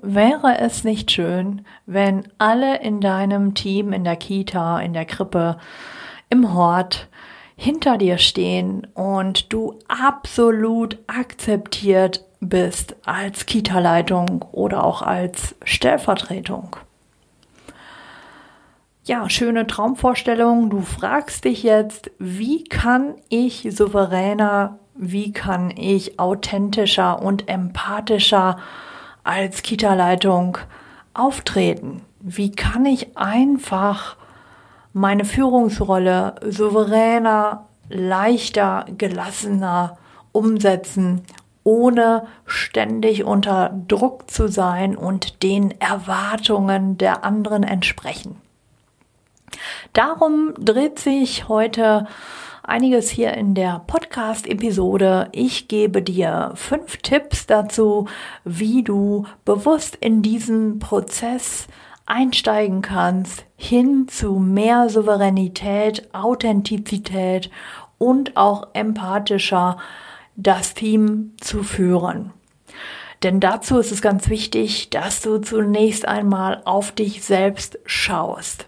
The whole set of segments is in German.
Wäre es nicht schön, wenn alle in deinem Team, in der Kita, in der Krippe, im Hort hinter dir stehen und du absolut akzeptiert bist als Kita-Leitung oder auch als Stellvertretung? Ja, schöne Traumvorstellung. Du fragst dich jetzt, wie kann ich souveräner, wie kann ich authentischer und empathischer als Kita-Leitung auftreten? Wie kann ich einfach meine Führungsrolle souveräner, leichter, gelassener umsetzen, ohne ständig unter Druck zu sein und den Erwartungen der anderen entsprechen? Darum dreht sich heute einiges hier in der Podcast-Episode. Ich gebe dir fünf Tipps dazu, wie du bewusst in diesen Prozess einsteigen kannst, hin zu mehr Souveränität, Authentizität und auch empathischer das Team zu führen. Denn dazu ist es ganz wichtig, dass du zunächst einmal auf dich selbst schaust.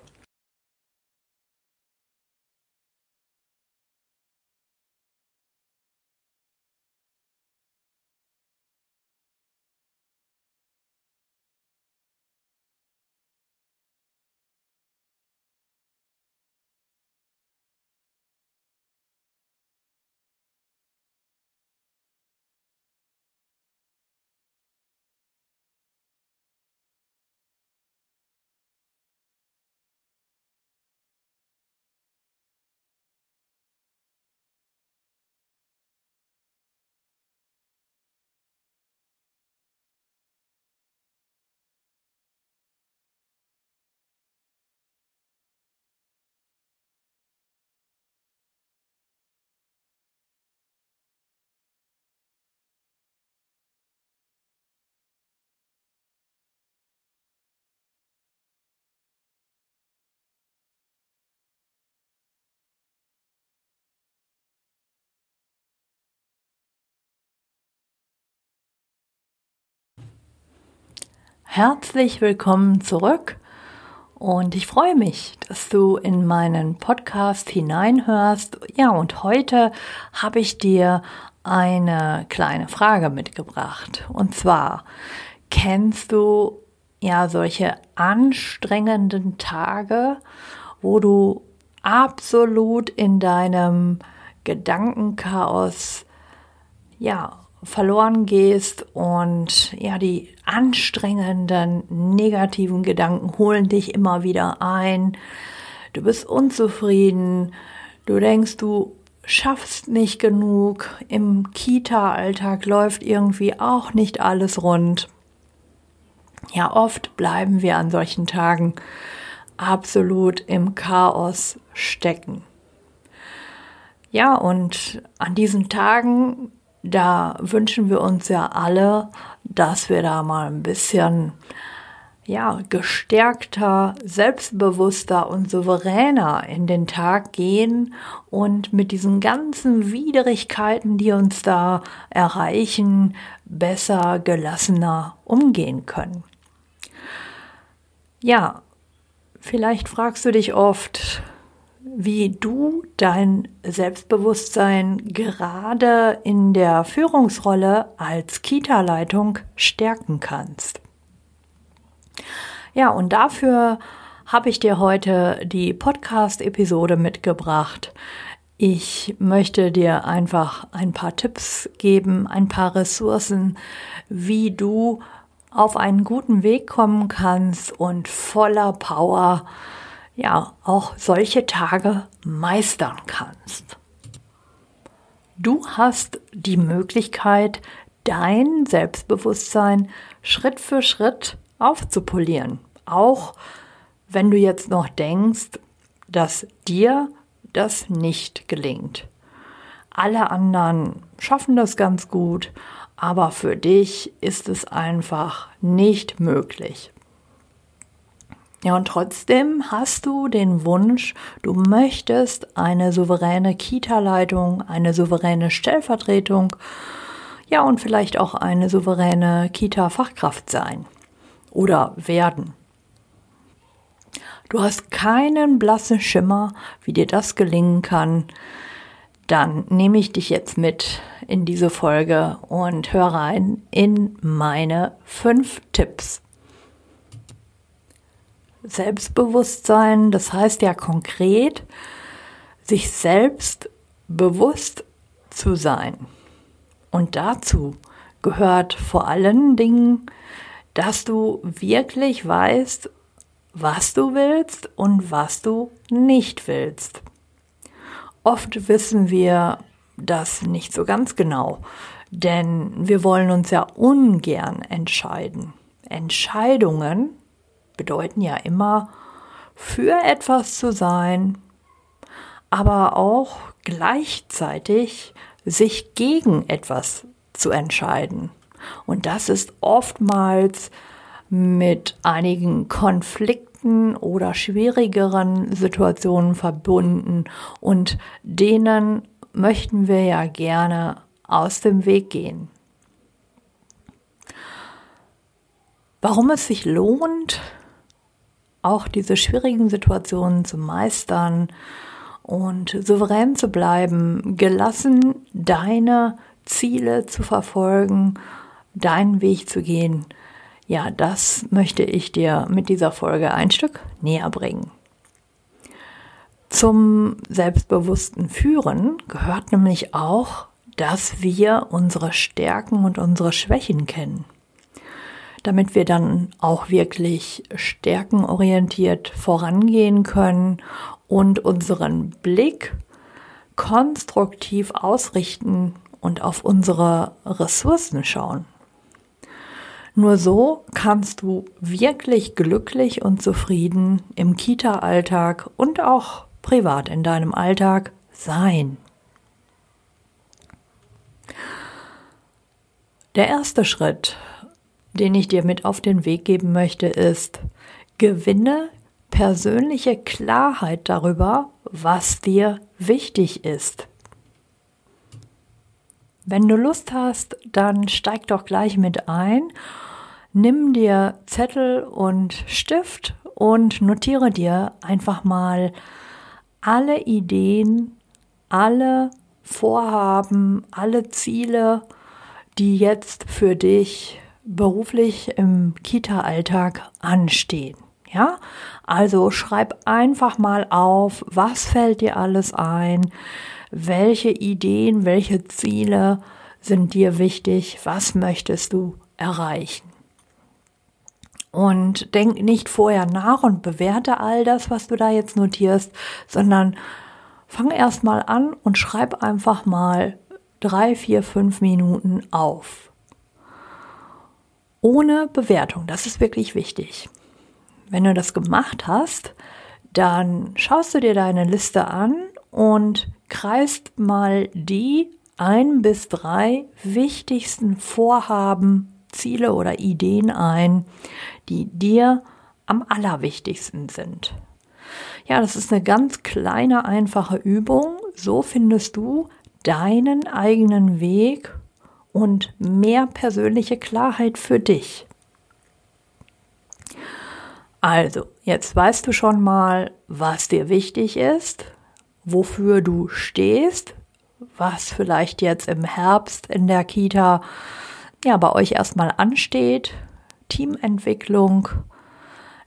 Herzlich willkommen zurück und ich freue mich, dass du in meinen Podcast hineinhörst. Ja, und heute habe ich dir eine kleine Frage mitgebracht. Und zwar, kennst du ja solche anstrengenden Tage, wo du absolut in deinem Gedankenchaos ja verloren gehst und ja, die anstrengenden negativen Gedanken holen dich immer wieder ein. Du bist unzufrieden, du denkst, du schaffst nicht genug, im Kita-Alltag läuft irgendwie auch nicht alles rund. Ja, oft bleiben wir an solchen Tagen absolut im Chaos stecken. Ja, und an diesen Tagen da wünschen wir uns ja alle, dass wir da mal ein bisschen ja, gestärkter, selbstbewusster und souveräner in den Tag gehen und mit diesen ganzen Widrigkeiten, die uns da erreichen, besser, gelassener umgehen können. Ja, vielleicht fragst du dich oft, wie du dein Selbstbewusstsein gerade in der Führungsrolle als Kita-Leitung stärken kannst. Ja, und dafür habe ich dir heute die Podcast-Episode mitgebracht. Ich möchte dir einfach ein paar Tipps geben, ein paar Ressourcen, wie du auf einen guten Weg kommen kannst und voller Power ja auch solche Tage meistern kannst. Du hast die Möglichkeit, dein Selbstbewusstsein Schritt für Schritt aufzupolieren. Auch wenn du jetzt noch denkst, dass dir das nicht gelingt. Alle anderen schaffen das ganz gut, aber für dich ist es einfach nicht möglich. Ja, und trotzdem hast du den Wunsch, du möchtest eine souveräne Kita-Leitung, eine souveräne Stellvertretung, ja, und vielleicht auch eine souveräne Kita-Fachkraft sein. oder werden. Du hast keinen blassen Schimmer, wie dir das gelingen kann, dann nehme ich dich jetzt mit in diese Folge und hör rein in meine fünf Tipps. Selbstbewusstsein, das heißt ja konkret, sich selbst bewusst zu sein. Und dazu gehört vor allen Dingen, dass du wirklich weißt, was du willst und was du nicht willst. Oft wissen wir das nicht so ganz genau, denn wir wollen uns ja ungern entscheiden. Entscheidungen bedeuten ja immer, für etwas zu sein, aber auch gleichzeitig sich gegen etwas zu entscheiden. Und das ist oftmals mit einigen Konflikten oder schwierigeren Situationen verbunden und denen möchten wir ja gerne aus dem Weg gehen. Warum es sich lohnt, auch diese schwierigen Situationen zu meistern und souverän zu bleiben, gelassen deine Ziele zu verfolgen, deinen Weg zu gehen. Ja, das möchte ich dir mit dieser Folge ein Stück näher bringen. Zum selbstbewussten Führen gehört nämlich auch, dass wir unsere Stärken und unsere Schwächen kennen damit wir dann auch wirklich stärkenorientiert vorangehen können und unseren Blick konstruktiv ausrichten und auf unsere Ressourcen schauen. Nur so kannst du wirklich glücklich und zufrieden im Kita-Alltag und auch privat in deinem Alltag sein. Der erste Schritt den ich dir mit auf den Weg geben möchte, ist, gewinne persönliche Klarheit darüber, was dir wichtig ist. Wenn du Lust hast, dann steig doch gleich mit ein, nimm dir Zettel und Stift und notiere dir einfach mal alle Ideen, alle Vorhaben, alle Ziele, die jetzt für dich beruflich im Kita-Alltag anstehen. Ja, also schreib einfach mal auf, was fällt dir alles ein, welche Ideen, welche Ziele sind dir wichtig, was möchtest du erreichen. Und denk nicht vorher nach und bewerte all das, was du da jetzt notierst, sondern fang erst mal an und schreib einfach mal drei, vier, fünf Minuten auf ohne Bewertung. Das ist wirklich wichtig. Wenn du das gemacht hast, dann schaust du dir deine Liste an und kreist mal die ein bis drei wichtigsten Vorhaben, Ziele oder Ideen ein, die dir am allerwichtigsten sind. Ja, das ist eine ganz kleine, einfache Übung. So findest du deinen eigenen Weg und mehr persönliche Klarheit für dich. Also, jetzt weißt du schon mal, was dir wichtig ist, wofür du stehst, was vielleicht jetzt im Herbst in der Kita ja bei euch erstmal ansteht, Teamentwicklung.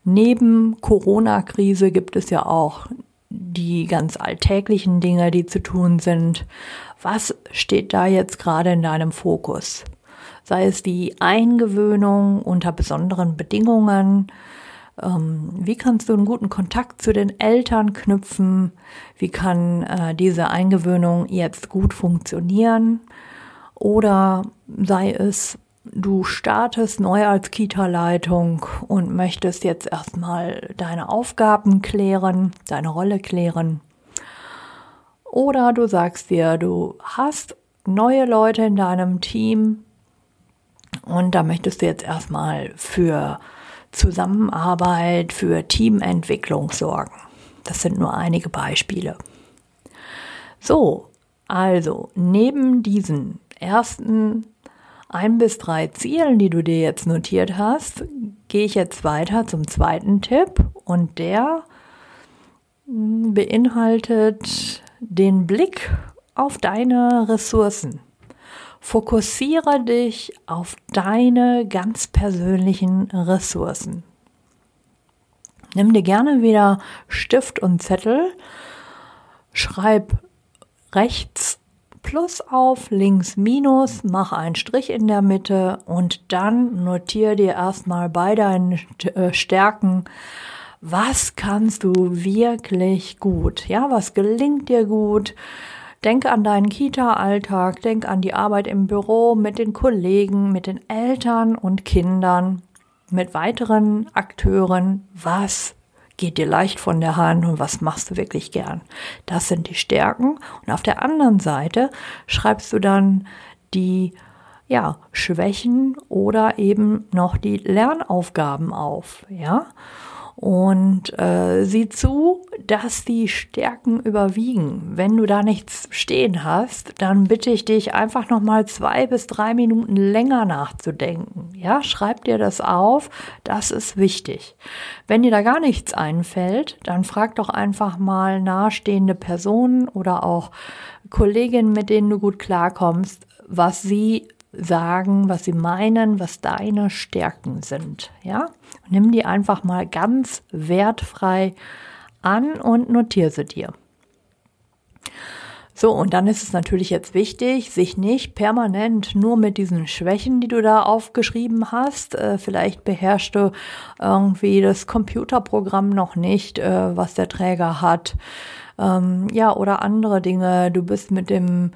Neben Corona-Krise gibt es ja auch die ganz alltäglichen Dinge, die zu tun sind. Was steht da jetzt gerade in deinem Fokus? Sei es die Eingewöhnung unter besonderen Bedingungen, ähm, wie kannst du einen guten Kontakt zu den Eltern knüpfen? Wie kann äh, diese Eingewöhnung jetzt gut funktionieren? Oder sei es, du startest neu als Kita-Leitung und möchtest jetzt erstmal deine Aufgaben klären, deine Rolle klären. Oder du sagst dir, du hast neue Leute in deinem Team und da möchtest du jetzt erstmal für Zusammenarbeit, für Teamentwicklung sorgen. Das sind nur einige Beispiele. So, also neben diesen ersten ein bis drei Zielen, die du dir jetzt notiert hast, gehe ich jetzt weiter zum zweiten Tipp und der hm, beinhaltet den Blick auf deine Ressourcen. Fokussiere dich auf deine ganz persönlichen Ressourcen. Nimm dir gerne wieder Stift und Zettel, schreib rechts Plus auf, links Minus, mach einen Strich in der Mitte und dann notiere dir erstmal bei deinen äh, Stärken, was kannst du wirklich gut? Ja, was gelingt dir gut? Denk an deinen Kita-Alltag, denk an die Arbeit im Büro mit den Kollegen, mit den Eltern und Kindern, mit weiteren Akteuren. Was geht dir leicht von der Hand und was machst du wirklich gern? Das sind die Stärken. Und auf der anderen Seite schreibst du dann die ja, Schwächen oder eben noch die Lernaufgaben auf, ja? Und äh, sieh zu, dass die Stärken überwiegen. Wenn du da nichts stehen hast, dann bitte ich dich einfach noch mal zwei bis drei Minuten länger nachzudenken. Ja, schreib dir das auf. Das ist wichtig. Wenn dir da gar nichts einfällt, dann frag doch einfach mal nahestehende Personen oder auch Kolleginnen, mit denen du gut klarkommst, was sie sagen, was sie meinen, was deine Stärken sind. Ja, nimm die einfach mal ganz wertfrei an und notiere sie dir. So, und dann ist es natürlich jetzt wichtig, sich nicht permanent nur mit diesen Schwächen, die du da aufgeschrieben hast, äh, vielleicht beherrschst du irgendwie das Computerprogramm noch nicht, äh, was der Träger hat, ähm, ja, oder andere Dinge, du bist mit dem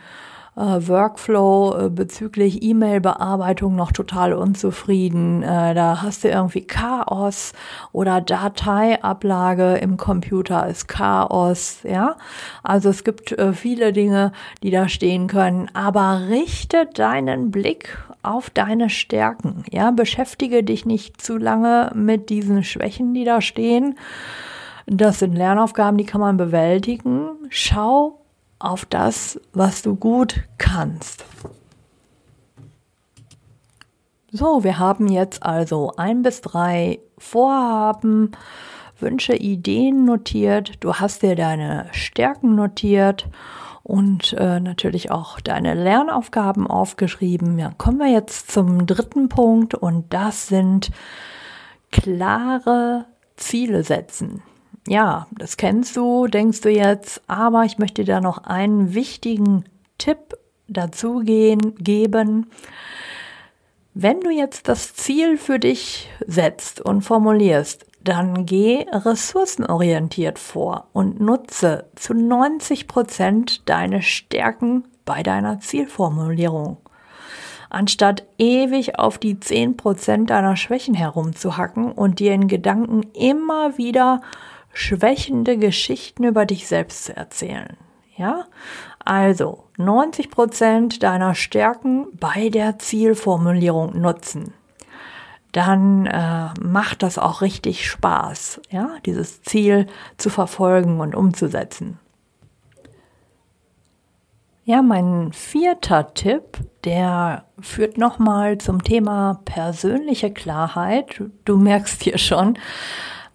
äh, Workflow äh, bezüglich E-Mail-Bearbeitung noch total unzufrieden. Äh, da hast du irgendwie Chaos oder Dateiablage im Computer ist Chaos, ja. Also es gibt äh, viele Dinge, die da stehen können, aber richte deinen Blick auf deine Stärken, ja. Beschäftige dich nicht zu lange mit diesen Schwächen, die da stehen. Das sind Lernaufgaben, die kann man bewältigen. Schau auf das, was du gut kannst. So, wir haben jetzt also ein bis drei Vorhaben, Wünsche, Ideen notiert. Du hast dir deine Stärken notiert und äh, natürlich auch deine Lernaufgaben aufgeschrieben. Ja, kommen wir jetzt zum dritten Punkt und das sind klare Ziele setzen ja, das kennst du, denkst du jetzt, aber ich möchte da noch einen wichtigen Tipp dazu gehen, geben. Wenn du jetzt das Ziel für dich setzt und formulierst, dann geh ressourcenorientiert vor und nutze zu 90 Prozent deine Stärken bei deiner Zielformulierung. Anstatt ewig auf die 10 Prozent deiner Schwächen herumzuhacken und dir in Gedanken immer wieder schwächende Geschichten über dich selbst zu erzählen. Ja? Also 90 Prozent deiner Stärken bei der Zielformulierung nutzen. Dann äh, macht das auch richtig Spaß, ja, dieses Ziel zu verfolgen und umzusetzen. Ja, mein vierter Tipp, der führt nochmal zum Thema persönliche Klarheit. Du merkst hier schon,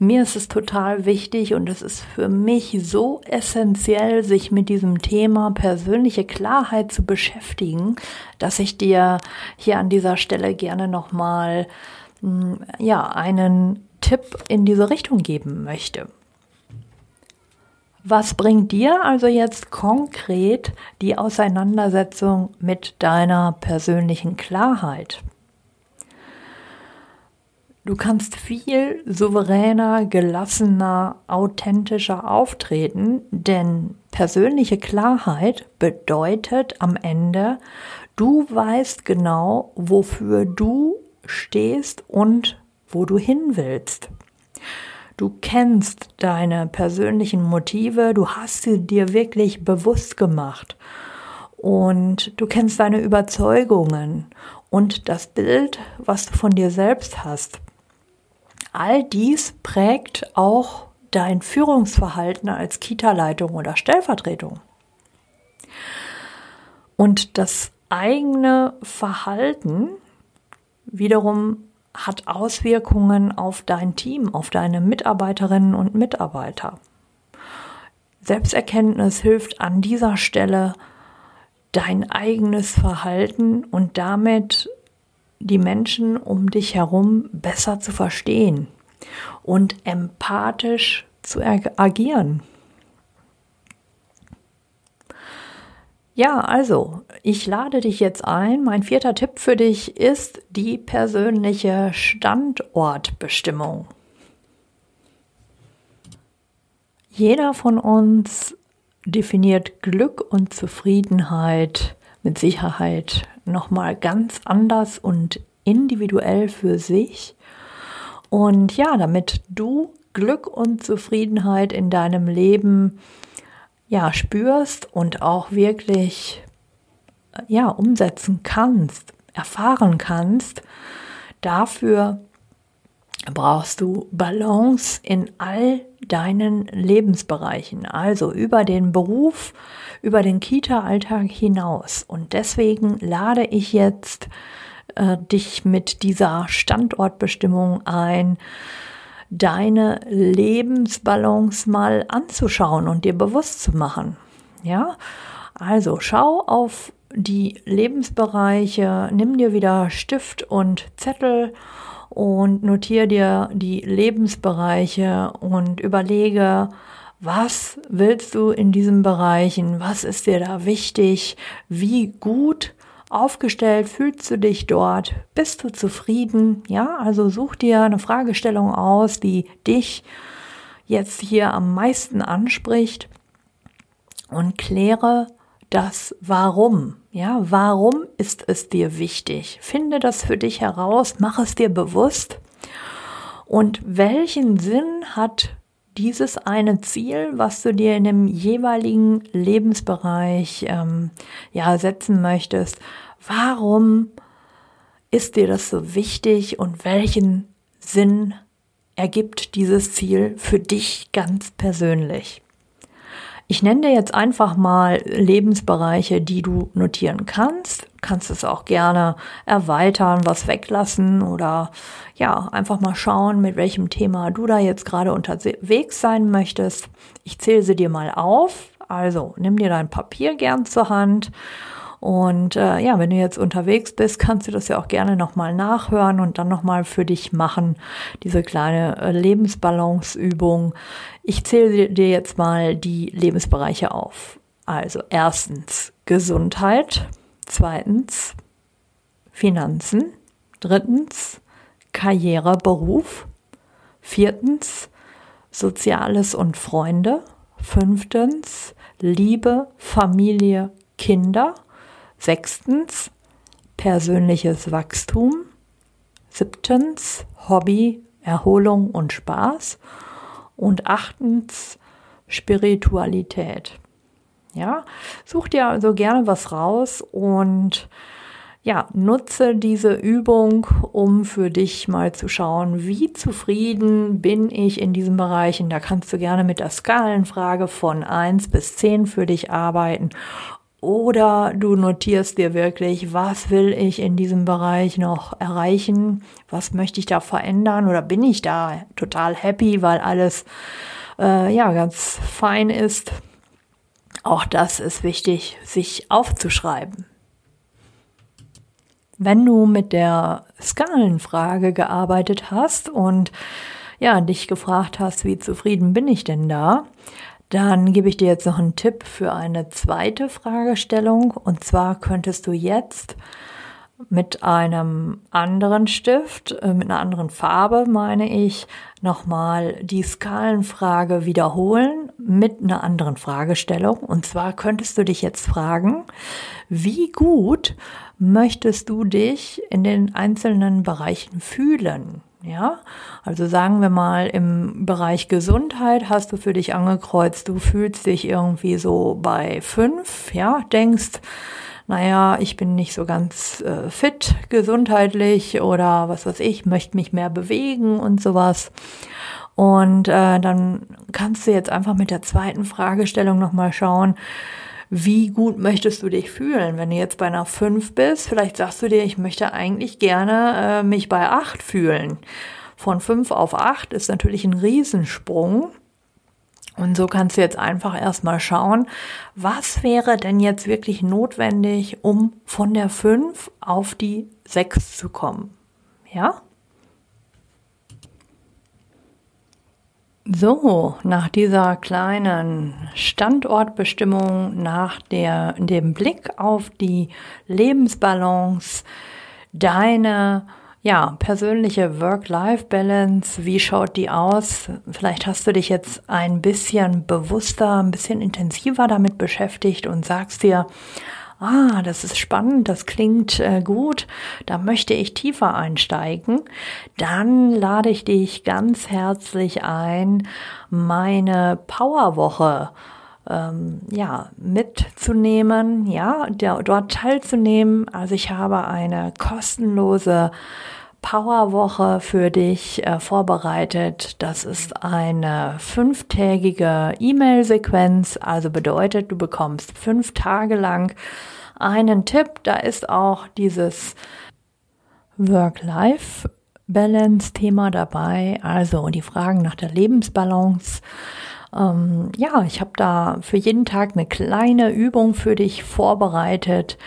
mir ist es total wichtig und es ist für mich so essentiell, sich mit diesem Thema persönliche Klarheit zu beschäftigen, dass ich dir hier an dieser Stelle gerne nochmal hm, ja, einen Tipp in diese Richtung geben möchte. Was bringt dir also jetzt konkret die Auseinandersetzung mit deiner persönlichen Klarheit? Du kannst viel souveräner, gelassener, authentischer auftreten, denn persönliche Klarheit bedeutet am Ende, du weißt genau, wofür du stehst und wo du hin willst. Du kennst deine persönlichen Motive, du hast sie dir wirklich bewusst gemacht und du kennst deine Überzeugungen und das Bild, was du von dir selbst hast. All dies prägt auch dein Führungsverhalten als Kita-Leitung oder Stellvertretung. Und das eigene Verhalten wiederum hat Auswirkungen auf dein Team, auf deine Mitarbeiterinnen und Mitarbeiter. Selbsterkenntnis hilft an dieser Stelle, dein eigenes Verhalten und damit die Menschen um dich herum besser zu verstehen und empathisch zu agieren. Ja, also, ich lade dich jetzt ein. Mein vierter Tipp für dich ist die persönliche Standortbestimmung. Jeder von uns definiert Glück und Zufriedenheit mit Sicherheit nochmal ganz anders und individuell für sich. Und ja, damit du Glück und Zufriedenheit in deinem Leben ja, spürst und auch wirklich ja, umsetzen kannst, erfahren kannst, dafür brauchst du Balance in all deinen Lebensbereichen, also über den Beruf, über den Kita-Alltag hinaus. Und deswegen lade ich jetzt äh, dich mit dieser Standortbestimmung ein, deine Lebensbalance mal anzuschauen und dir bewusst zu machen. Ja, also schau auf die Lebensbereiche, nimm dir wieder Stift und Zettel und notiere dir die Lebensbereiche und überlege, was willst du in diesen Bereichen? Was ist dir da wichtig? Wie gut aufgestellt? Fühlst du dich dort? Bist du zufrieden? Ja, also such dir eine Fragestellung aus, die dich jetzt hier am meisten anspricht und kläre das Warum. Ja, warum ist es dir wichtig? Finde das für dich heraus, mach es dir bewusst. Und welchen Sinn hat dieses eine Ziel, was du dir in dem jeweiligen Lebensbereich ähm, ja setzen möchtest, warum ist dir das so wichtig und welchen Sinn ergibt dieses Ziel für dich ganz persönlich? Ich nenne dir jetzt einfach mal Lebensbereiche, die du notieren kannst. Kannst es auch gerne erweitern, was weglassen oder ja, einfach mal schauen, mit welchem Thema du da jetzt gerade unterwegs sein möchtest. Ich zähle sie dir mal auf. Also nimm dir dein Papier gern zur Hand und äh, ja, wenn du jetzt unterwegs bist, kannst du das ja auch gerne nochmal nachhören und dann nochmal für dich machen, diese kleine äh, Lebensbalanceübung. Ich zähle dir jetzt mal die Lebensbereiche auf. Also erstens Gesundheit, zweitens Finanzen, drittens Karriere, Beruf, viertens Soziales und Freunde, fünftens Liebe, Familie, Kinder, Sechstens persönliches Wachstum. Siebtens Hobby, Erholung und Spaß. Und achtens Spiritualität. Ja, such dir also gerne was raus und ja, nutze diese Übung, um für dich mal zu schauen, wie zufrieden bin ich in diesen Bereichen. Da kannst du gerne mit der Skalenfrage von 1 bis 10 für dich arbeiten oder du notierst dir wirklich, was will ich in diesem Bereich noch erreichen? Was möchte ich da verändern? Oder bin ich da total happy, weil alles äh, ja ganz fein ist? Auch das ist wichtig, sich aufzuschreiben. Wenn du mit der Skalenfrage gearbeitet hast und ja, dich gefragt hast, wie zufrieden bin ich denn da, dann gebe ich dir jetzt noch einen Tipp für eine zweite Fragestellung. Und zwar könntest du jetzt mit einem anderen Stift, äh, mit einer anderen Farbe, meine ich, nochmal die Skalenfrage wiederholen mit einer anderen Fragestellung. Und zwar könntest du dich jetzt fragen, wie gut möchtest du dich in den einzelnen Bereichen fühlen? Ja, also sagen wir mal, im Bereich Gesundheit hast du für dich angekreuzt, du fühlst dich irgendwie so bei fünf, ja, denkst, naja, ich bin nicht so ganz äh, fit gesundheitlich oder was weiß ich, möchte mich mehr bewegen und sowas. Und äh, dann kannst du jetzt einfach mit der zweiten Fragestellung nochmal schauen, wie gut möchtest du dich fühlen? Wenn du jetzt bei einer 5 bist, vielleicht sagst du dir, ich möchte eigentlich gerne äh, mich bei 8 fühlen. Von 5 auf 8 ist natürlich ein Riesensprung. Und so kannst du jetzt einfach erstmal schauen, was wäre denn jetzt wirklich notwendig, um von der 5 auf die 6 zu kommen. Ja? So, nach dieser kleinen Standortbestimmung, nach der, dem Blick auf die Lebensbalance, deine ja, persönliche Work-Life-Balance, wie schaut die aus? Vielleicht hast du dich jetzt ein bisschen bewusster, ein bisschen intensiver damit beschäftigt und sagst dir, ah, das ist spannend, das klingt äh, gut, da möchte ich tiefer einsteigen, dann lade ich dich ganz herzlich ein, meine Powerwoche ähm, ja, mitzunehmen, ja, der, dort teilzunehmen. Also ich habe eine kostenlose Powerwoche für dich äh, vorbereitet. Das ist eine fünftägige E-Mail-Sequenz, also bedeutet, du bekommst fünf Tage lang einen Tipp. Da ist auch dieses Work-Life-Balance-Thema dabei, also die Fragen nach der Lebensbalance ähm, ja, ich habe da für jeden Tag eine kleine Übung für dich vorbereitet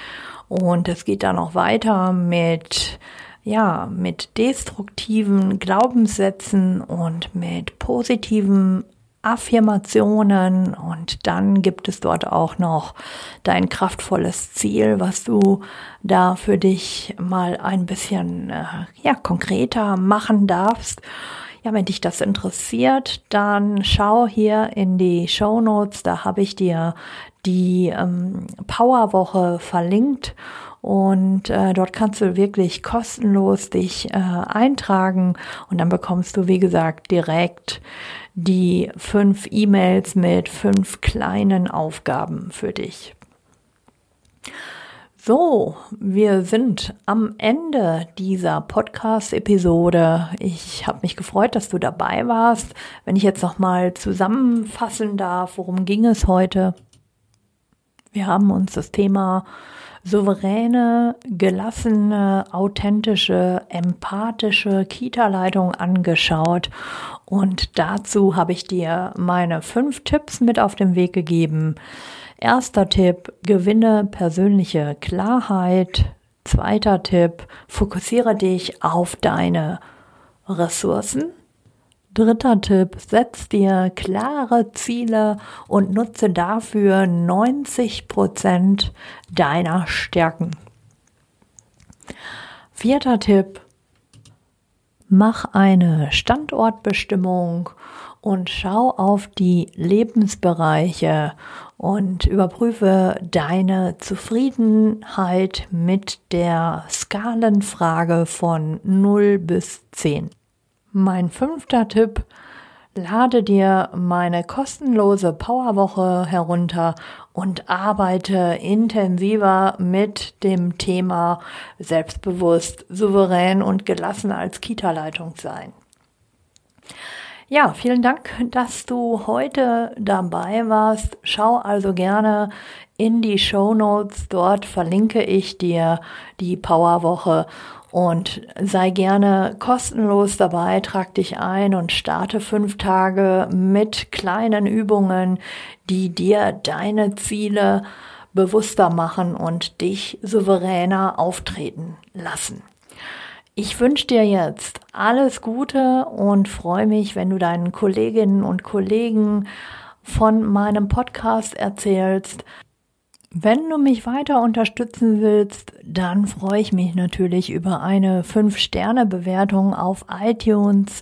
und es geht dann noch weiter mit ja, mit destruktiven Glaubenssätzen und mit positiven Affirmationen und dann gibt es dort auch noch dein kraftvolles Ziel, was du da für dich mal ein bisschen äh, ja konkreter machen darfst. Ja, wenn dich das interessiert, dann schau hier in die Show Notes. Da habe ich dir die ähm, Powerwoche verlinkt und äh, dort kannst du wirklich kostenlos dich äh, eintragen und dann bekommst du, wie gesagt, direkt die fünf E-Mails mit fünf kleinen Aufgaben für dich. So, wir sind am Ende dieser Podcast-Episode. Ich habe mich gefreut, dass du dabei warst. Wenn ich jetzt noch mal zusammenfassen darf, worum ging es heute? Wir haben uns das Thema souveräne, gelassene, authentische, empathische Kita-Leitung angeschaut. Und dazu habe ich dir meine fünf Tipps mit auf den Weg gegeben Erster Tipp, gewinne persönliche Klarheit. Zweiter Tipp, fokussiere dich auf deine Ressourcen. Dritter Tipp, setz dir klare Ziele und nutze dafür 90 Prozent deiner Stärken. Vierter Tipp, mach eine Standortbestimmung und schau auf die Lebensbereiche und überprüfe deine Zufriedenheit mit der Skalenfrage von 0 bis 10. Mein fünfter Tipp, lade dir meine kostenlose Powerwoche herunter und arbeite intensiver mit dem Thema selbstbewusst, souverän und gelassen als Kita-Leitung sein. Ja, vielen Dank, dass du heute dabei warst. Schau also gerne in die Show Notes. Dort verlinke ich dir die Powerwoche und sei gerne kostenlos dabei. Trag dich ein und starte fünf Tage mit kleinen Übungen, die dir deine Ziele bewusster machen und dich souveräner auftreten lassen. Ich wünsche dir jetzt alles Gute und freue mich, wenn du deinen Kolleginnen und Kollegen von meinem Podcast erzählst. Wenn du mich weiter unterstützen willst, dann freue ich mich natürlich über eine 5-Sterne-Bewertung auf iTunes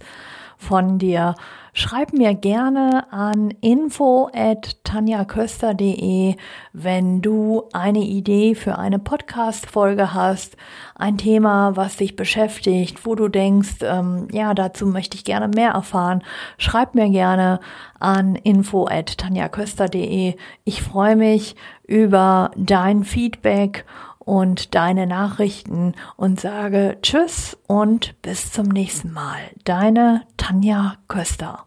von dir. Schreib mir gerne an info at tanjaköster.de, wenn du eine Idee für eine Podcast-Folge hast, ein Thema, was dich beschäftigt, wo du denkst, ähm, ja, dazu möchte ich gerne mehr erfahren. Schreib mir gerne an info at tanjaköster.de. Ich freue mich über dein Feedback und deine Nachrichten und sage Tschüss und bis zum nächsten Mal. Deine Tanja Köster.